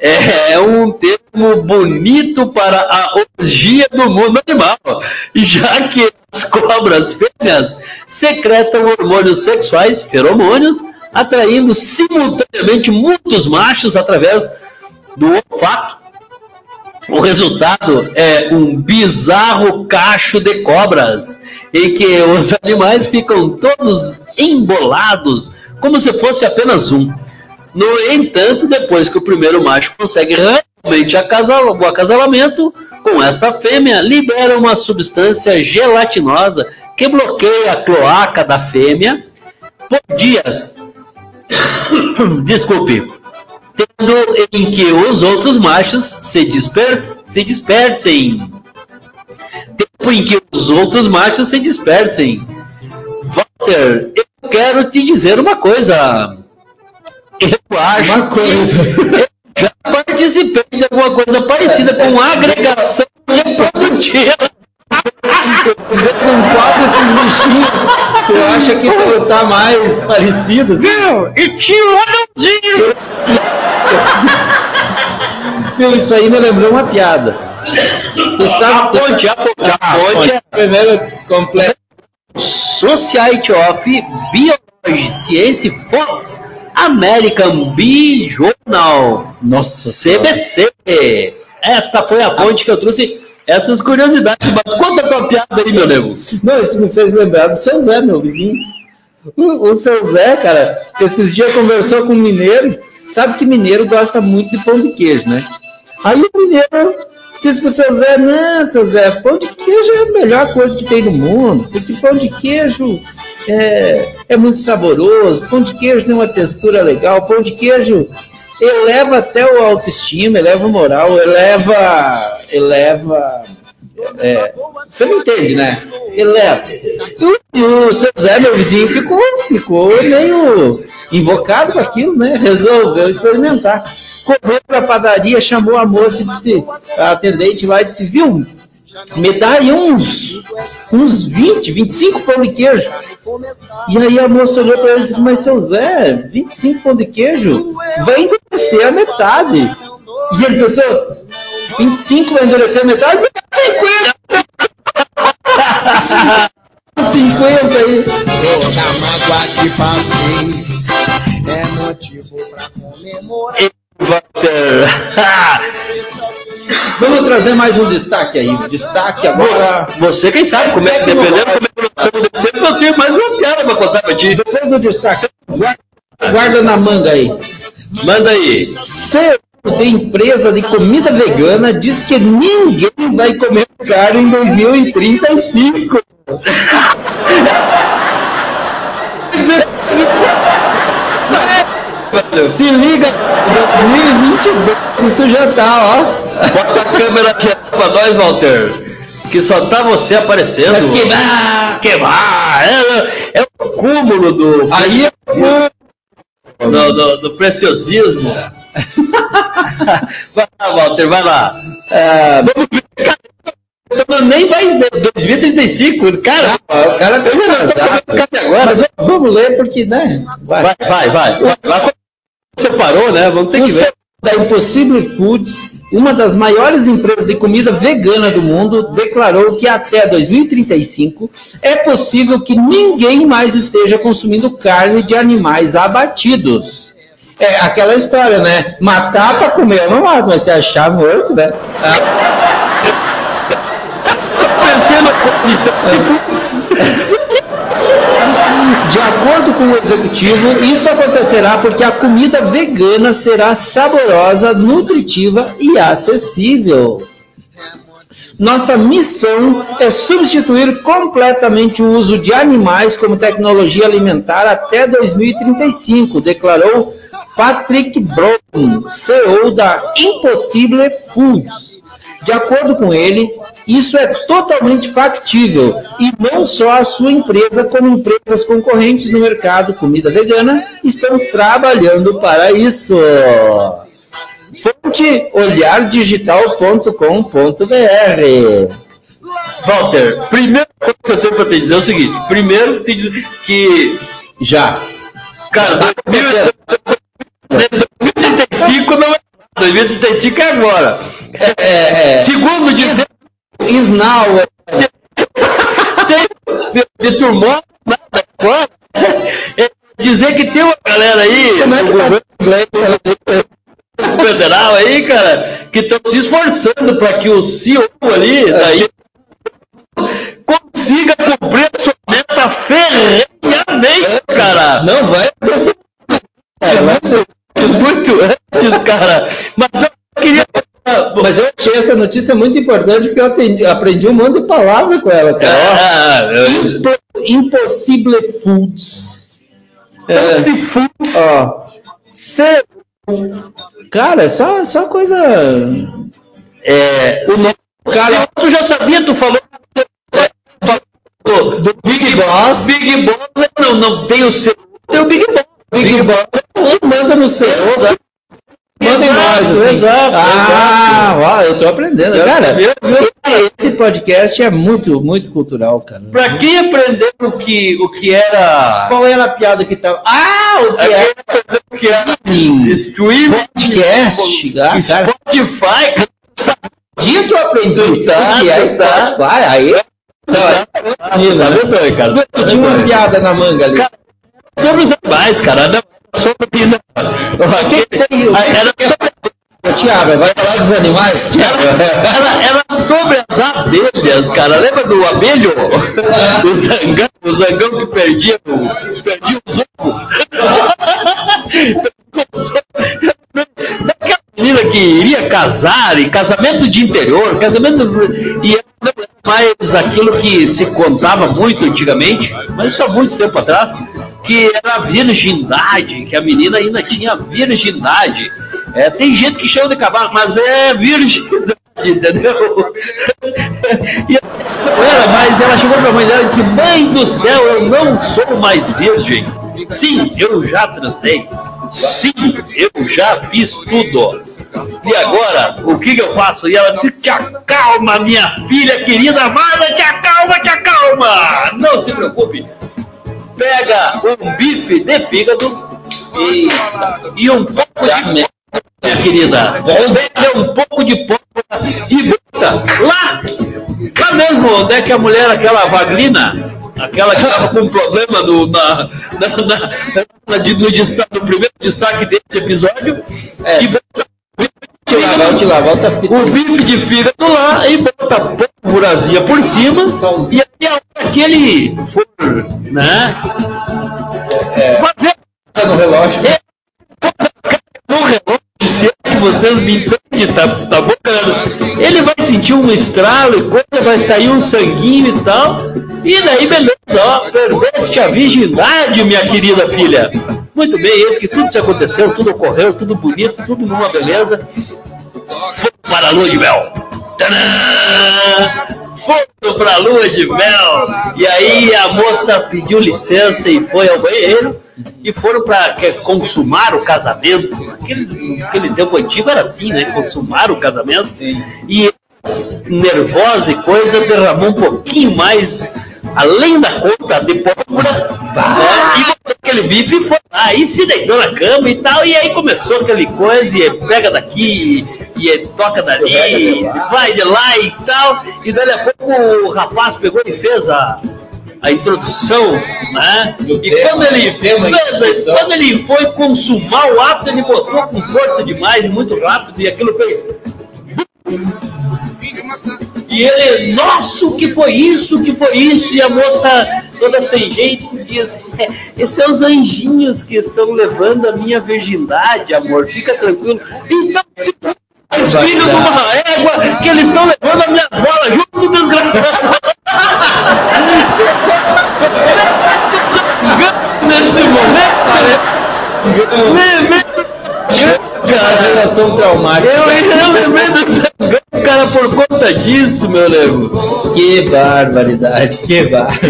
É um termo bonito para a orgia do mundo animal, já que as cobras fêmeas secretam hormônios sexuais, feromônios, atraindo simultaneamente muitos machos através do olfato. O resultado é um bizarro cacho de cobras, em que os animais ficam todos embolados, como se fosse apenas um. No entanto, depois que o primeiro macho consegue realmente acasal- o acasalamento com esta fêmea, libera uma substância gelatinosa que bloqueia a cloaca da fêmea por dias. Desculpe. Tendo em que os outros machos se, disper se. Tempo em que os outros machos se dispersem. Walter, eu quero te dizer uma coisa. Eu acho Uma coisa. que já participei de alguma coisa parecida com agregação reprodutiva. Com qual desses bichinhos tu acha que tu tá mais parecido? assim? Meu, e tinha um anãozinho. Meu, isso aí me lembrou uma piada. Tu A sabe, tu ponte, a ponte, a ponte é Primeiro completo. Society of Biology Science Fox American Bee Journal. Nossa CBC. Esta foi a fonte que eu trouxe essas curiosidades. Mas conta a tua piada aí, meu nego. Não, isso me fez lembrar do seu Zé, meu vizinho. O, o seu Zé, cara, esses dias conversou com um mineiro. Sabe que mineiro gosta muito de pão de queijo, né? Aí o mineiro disse pro seu Zé, não, seu Zé, pão de queijo é a melhor coisa que tem no mundo, porque pão de queijo é, é muito saboroso, pão de queijo tem uma textura legal, pão de queijo eleva até o autoestima, eleva o moral, eleva, eleva é, você não entende, né? Eleva. E o seu Zé, meu vizinho, ficou, ficou meio invocado com aquilo, né? Resolveu experimentar. Correu para a padaria, chamou a moça e disse, a atendente lá e disse, viu, me dá aí uns, uns 20, 25 pão de queijo. E aí a moça olhou para ele e disse, mas seu Zé, 25 pão de queijo vai endurecer a metade. E ele pensou, 25 vai endurecer a metade? 50! 50 aí. Toda mágoa que passei é motivo pra comemorar. Walter. Vamos trazer mais um destaque aí. Um destaque agora. Você quem sabe, como é, dependendo como é que nós estamos de tempo, eu tenho mais uma piada pra contar pra ti. Depois do destaque, guarda, guarda na manga aí. Manda aí. CEO de empresa de comida vegana diz que ninguém vai comer carne em 2035. Se liga, 2022 isso já tá, ó. Bota a câmera geral pra nós, Walter. Que só tá você aparecendo. Mas queimar! Queimar! É, é o cúmulo do. Aí é do, do, do preciosismo. vai lá, Walter, vai lá. Ah, Vamos ver. Cara, nem vai 2035, cara. o cara tá atrasado. Cabe agora. Mas vamos ler porque, né? Vai. Vai, vai, vai. vai. Você parou, né? Vamos ter O que ver. Da Impossible Foods, uma das maiores empresas de comida vegana do mundo, declarou que até 2035 é possível que ninguém mais esteja consumindo carne de animais abatidos. É aquela história, né? Matar para comer eu não mato, mas se achar morto, né? Só pensando, então, se fosse. De acordo com o executivo, isso acontecerá porque a comida vegana será saborosa, nutritiva e acessível. Nossa missão é substituir completamente o uso de animais como tecnologia alimentar até 2035, declarou Patrick Brown, CEO da Impossible Foods. De acordo com ele, isso é totalmente factível e não só a sua empresa, como empresas concorrentes no mercado comida vegana estão trabalhando para isso. Fonte olhardigital.com.br Walter, primeira coisa que eu tenho pra te dizer é o seguinte: primeiro, que dizer que, Já. cara, 2035 não é 2035 é agora. É, é, é. Segundo, dizer Isnau, de, de turmão, nada fora. É dizer que tem uma galera aí, como é que tá governo inglês? federal aí, cara, que estão se esforçando para que o CEO ali daí consiga cumprir a sua meta ferrenhamente, cara. Não vai acontecer. É muito, muito cara. Mas eu queria. Mas eu achei essa notícia muito importante porque eu atendi- aprendi um monte de palavra com ela, cara. Ah, eu- Impossible Foods. então se foods. Ó, Cara, é só, só coisa. É, o nome cara, tu já sabia, tu falou do, do Big Boss. Big Boss é- não, não tem o seu, tem o Big Boss. Big Boss é um manda no seu. Exato. Manda em Exato, nós, assim. exato, Ah, ó, eu tô aprendendo. Já Cara, sabia, viu? esse podcast é muito, muito cultural, cara. Pra quem aprendeu o que, o que era. Qual era a piada que tava. Ah, o que é? o que era Streaming. streaming, Podcast, ah, cara. Spotify, cara. dia que eu aprendi Tá, o que é tá. Spotify, aí. Não, aí Tá aí, cara? eu tinha uma piada na manga ali. Cara, Sobre os animais, cara. Não, sobre. Não. Quem tem Ah, Era sobre Tiago, vai falar dos animais? Era, era sobre as abelhas, cara. Lembra do abelho? O zangão, o zangão que perdia, perdia os ovos. Daquela menina que iria casar, e casamento de interior, casamento. E era mais aquilo que se contava muito antigamente, mas isso há muito tempo atrás, que era a virgindade, que a menina ainda tinha virgindade. É, tem gente que chama de cavalo, mas é virgindade, entendeu? E era, mas ela chegou pra mãe dela e disse: Mãe do céu, eu não sou mais virgem. Sim, eu já transei. Sim, eu já fiz tudo. E agora, o que, que eu faço? E ela disse: Te acalma, minha filha querida amada, te acalma, te acalma. Não se preocupe. Pega um bife de fígado e, e um pouco de minha querida. Pega um pouco de pólvora e bota lá, lá mesmo, onde é que a mulher, aquela vaglina, aquela que estava com problema no, na, na, na, no, destaque- no primeiro destaque desse episódio, É. e bota lavar, tá o bife de fígado lá e bota pólvorazinha por cima e aí a hora que ele for, né, fazer no relógio. no relógio, se é que vocês me entendem, tá, tá bom, galera? Ele vai sentir um estralo e coisa, vai sair um sanguinho e tal. E daí, beleza, ó, perdeste a virgindade, minha querida filha. Muito bem, eis que tudo se aconteceu, tudo ocorreu, tudo bonito, tudo numa beleza. para a lua de mel. Tadã! Foram para a lua de mel. E aí a moça pediu licença e foi ao banheiro e foram para consumar o casamento. Aquele, aquele tempo antigo era assim, né? Consumar o casamento. E nervosa e coisa derramou um pouquinho mais além da conta de pólvora, né? e botou aquele bife e foi lá, e se deitou na cama e tal, e aí começou aquele coisa, e pega daqui, e, e toca dali, vai de lá e tal, e daí a pouco o rapaz pegou e fez a, a introdução, né? E quando ele, fez, quando ele foi consumar o ato, ele botou com força demais, muito rápido, e aquilo fez. E ele, nossa, o que foi isso? Que foi isso? E a moça, toda sem jeito, diz: é, Esses são os anjinhos que estão levando a minha virgindade, amor, fica tranquilo. Então, se esses filhos de uma égua que eles estão levando as minhas bolas junto, desgraçado. Nesse momento, né? A relação traumática. Eu, eu lembrei dessa cara por conta disso, meu nego. Que barbaridade, que bar.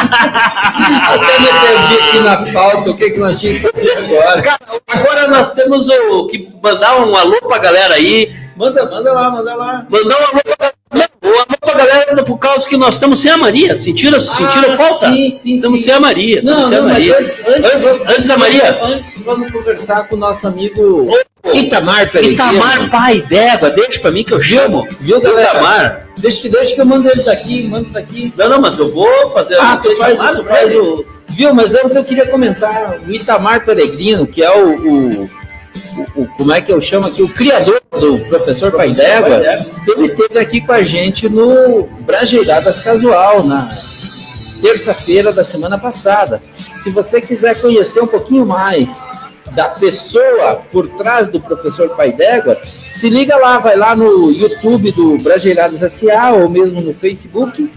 Até me perdi aqui na pauta, o que, que nós tínhamos que fazer agora? Cara, agora nós temos o que mandar um alô pra galera aí. Manda, manda lá, manda lá. Mandar um alô pra galera. Um alô pra galera por causa que nós estamos sem a Maria. Sentiram, sentiram Ah, falta? sim, sim, Estamos sim. sem a Maria. Não, sem a não, mas Maria. antes, antes, antes, antes da Maria. Antes vamos conversar com o nosso amigo Itamar Peregrino. Itamar Pai d'Égua, deixa pra mim que eu chamo. Viu, galera? Itamar. Deixa que, deixa que eu mando ele daqui, mando daqui. Não, não, mas eu vou fazer Ah, tu faz, chamada tu faz o. Viu, mas antes eu queria comentar o Itamar Peregrino, que é o. o- o- o- como é que eu chamo aqui? O criador do Professor Pai d'Égua. Ele esteve aqui com a gente no Brajeiradas Casual, na terça-feira da semana passada. Se você quiser conhecer um pouquinho mais da pessoa por trás do professor Pai d'Égua, se liga lá, vai lá no YouTube do Brajeiradas SA ou mesmo no Facebook,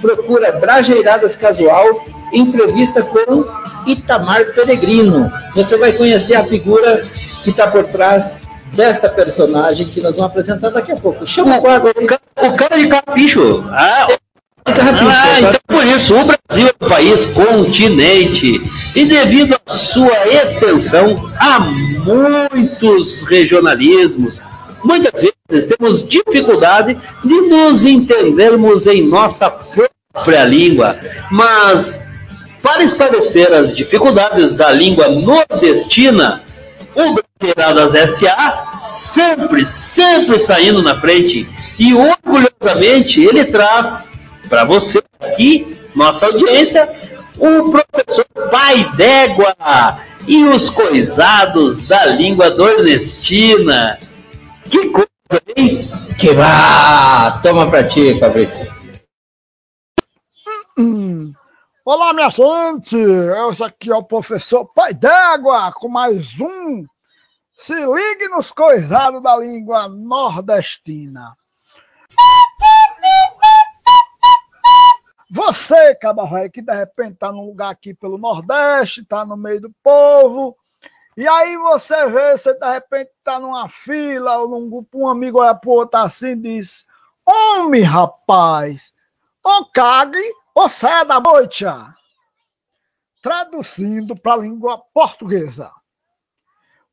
procura Brajeiradas Casual, entrevista com Itamar Peregrino. Você vai conhecer a figura que está por trás desta personagem que nós vamos apresentar daqui a pouco. Chama o quadro. O cara de capricho. Ah, Ah, então por isso, o Brasil é um país continente e devido à sua extensão, há muitos regionalismos. Muitas vezes temos dificuldade de nos entendermos em nossa própria língua, mas para esclarecer as dificuldades da língua nordestina, o Brasileiradas SA sempre, sempre saindo na frente e orgulhosamente ele traz para você aqui, nossa audiência, o Pai d'Égua e os coisados da língua nordestina. Que coisa, hein? Que vá! Toma pra ti, Fabrício. Hum. Olá, minha gente! Esse aqui é o professor Pai d'Égua com mais um. Se ligue nos coisados da língua nordestina. Você, cabaré, que de repente tá num lugar aqui pelo Nordeste, tá no meio do povo, e aí você vê, você de repente tá numa fila, ou num grupo, um amigo olha pro outro assim e diz: Homem, rapaz, ou cague ou saia da boita. Traduzindo para a língua portuguesa.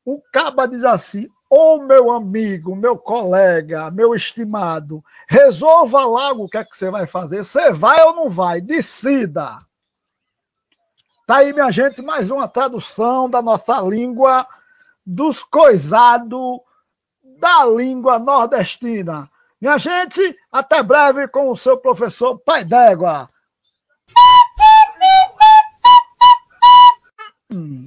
O caba diz assim: Ô meu amigo, meu colega, meu estimado, resolva logo o que é que você vai fazer. Você vai ou não vai? Decida. Tá aí, minha gente, mais uma tradução da nossa língua, dos coisados da língua nordestina. Minha gente, até breve com o seu professor Pai d'Égua. Hum.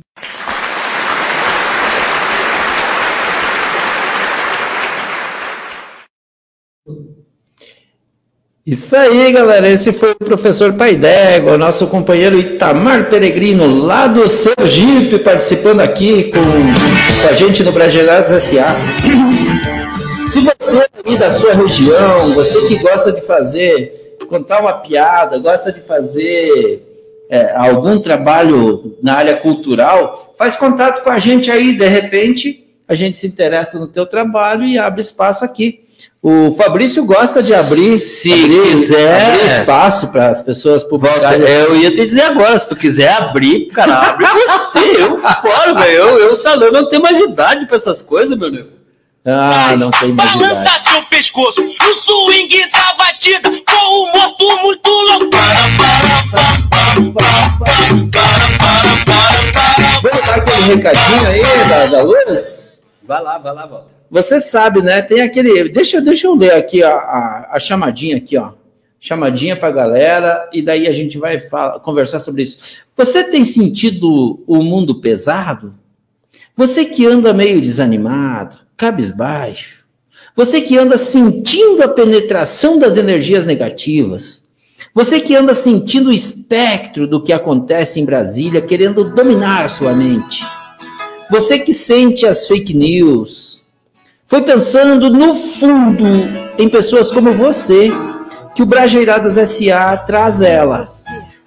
Isso aí, galera. Esse foi o professor Pai d'Égua, o nosso companheiro Itamar Peregrino, lá do Sergipe, participando aqui com, com a gente no Brasileirados S.A. Se você aí da sua região, você que gosta de fazer, contar uma piada, gosta de fazer é, algum trabalho na área cultural, faz contato com a gente aí, de repente a gente se interessa no teu trabalho e abre espaço aqui. O Fabrício gosta de abrir, Se abrir, quiser. abrir espaço para as pessoas publicarem. Eu ia te dizer agora, se tu quiser abrir, cara, abre você, eu fora, velho. Eu, eu, tá, eu não tenho mais idade pra essas coisas, meu nego. Ah, não tem mais idade. Balança seu pescoço, o swing da batida, com o morto muito louco. Vamos dar aquele recadinho aí da, da Luz? Vai lá, vai lá, volta. Você sabe, né? Tem aquele. Deixa, deixa eu ler aqui a, a, a chamadinha aqui, ó. Chamadinha pra galera, e daí a gente vai fala- conversar sobre isso. Você tem sentido o mundo pesado? Você que anda meio desanimado, cabisbaixo, você que anda sentindo a penetração das energias negativas, você que anda sentindo o espectro do que acontece em Brasília, querendo dominar sua mente, você que sente as fake news, foi pensando no fundo em pessoas como você que o Brajeiradas SA traz ela.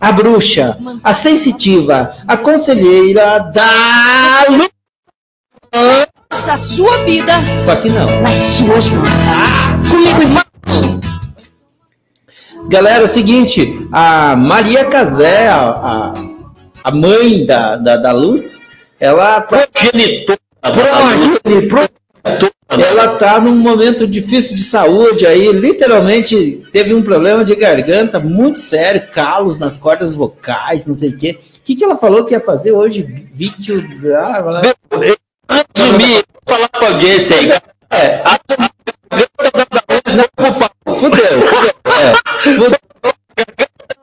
A bruxa, a sensitiva, a conselheira da luz. Da sua vida Só que não. nas suas mãos. Ah, comigo, irmão. Galera, é o seguinte, a Maria Casé, a, a, a mãe da, da, da Luz, ela tá, Progenitor. Ela tá num momento difícil de saúde aí, literalmente teve um problema de garganta muito sério, calos nas cordas vocais, não sei o quê. O que, que ela falou que ia fazer hoje? Vídeo. Ah, ela- Resumir, vou falar pra audiência aí. É, a fudeu, fudeu. É, fudeu.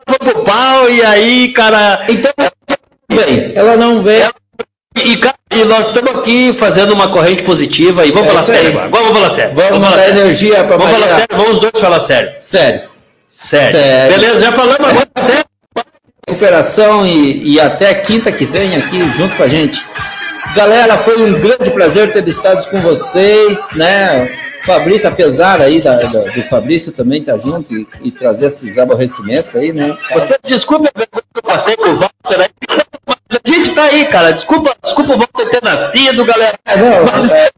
Pro pau e aí, cara. Então, bem, ela não veio. E, cara, e nós estamos aqui fazendo uma corrente positiva e vamos É falar sério agora. Vamos falar sério. Vamos falar dar sério. energia pra Vamos falar sério, vamos os dois falar sério. Sério. Sério. Sério. Beleza, já falamos agora sério. recuperação e, e até quinta que vem aqui junto com a gente. Galera, foi um grande prazer ter estado com vocês, né? Fabrício, apesar aí da- da- do Fabrício também estar junto e, e trazer esses aborrecimentos aí, né? Você desculpa que eu passei com o Walter aí. Gente tá aí, cara. Desculpa, desculpa o Walter ter nascido, galera. Não, Mas- é,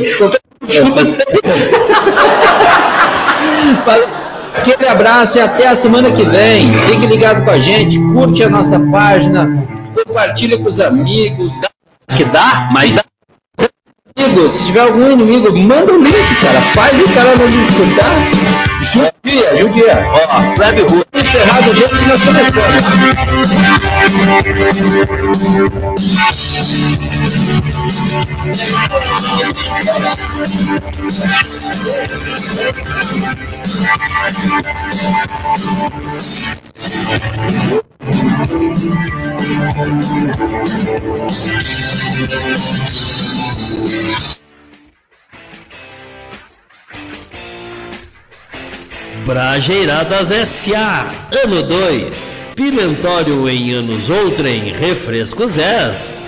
desculpa. desculpa. Aquele abraço e até a semana que vem. Fique ligado com a gente, curte a nossa página, compartilhe com os amigos. Que dá, mas dá. Amigos, se tiver algum inimigo, manda o link, cara. Faz o cara nos escutar. Judia, judia. Ó, Flávio Rua. Encerrado o jeito que nós começamos. Brajeiradas S.A. Ano 2. Pimentório em anos outrem. Refrescos S.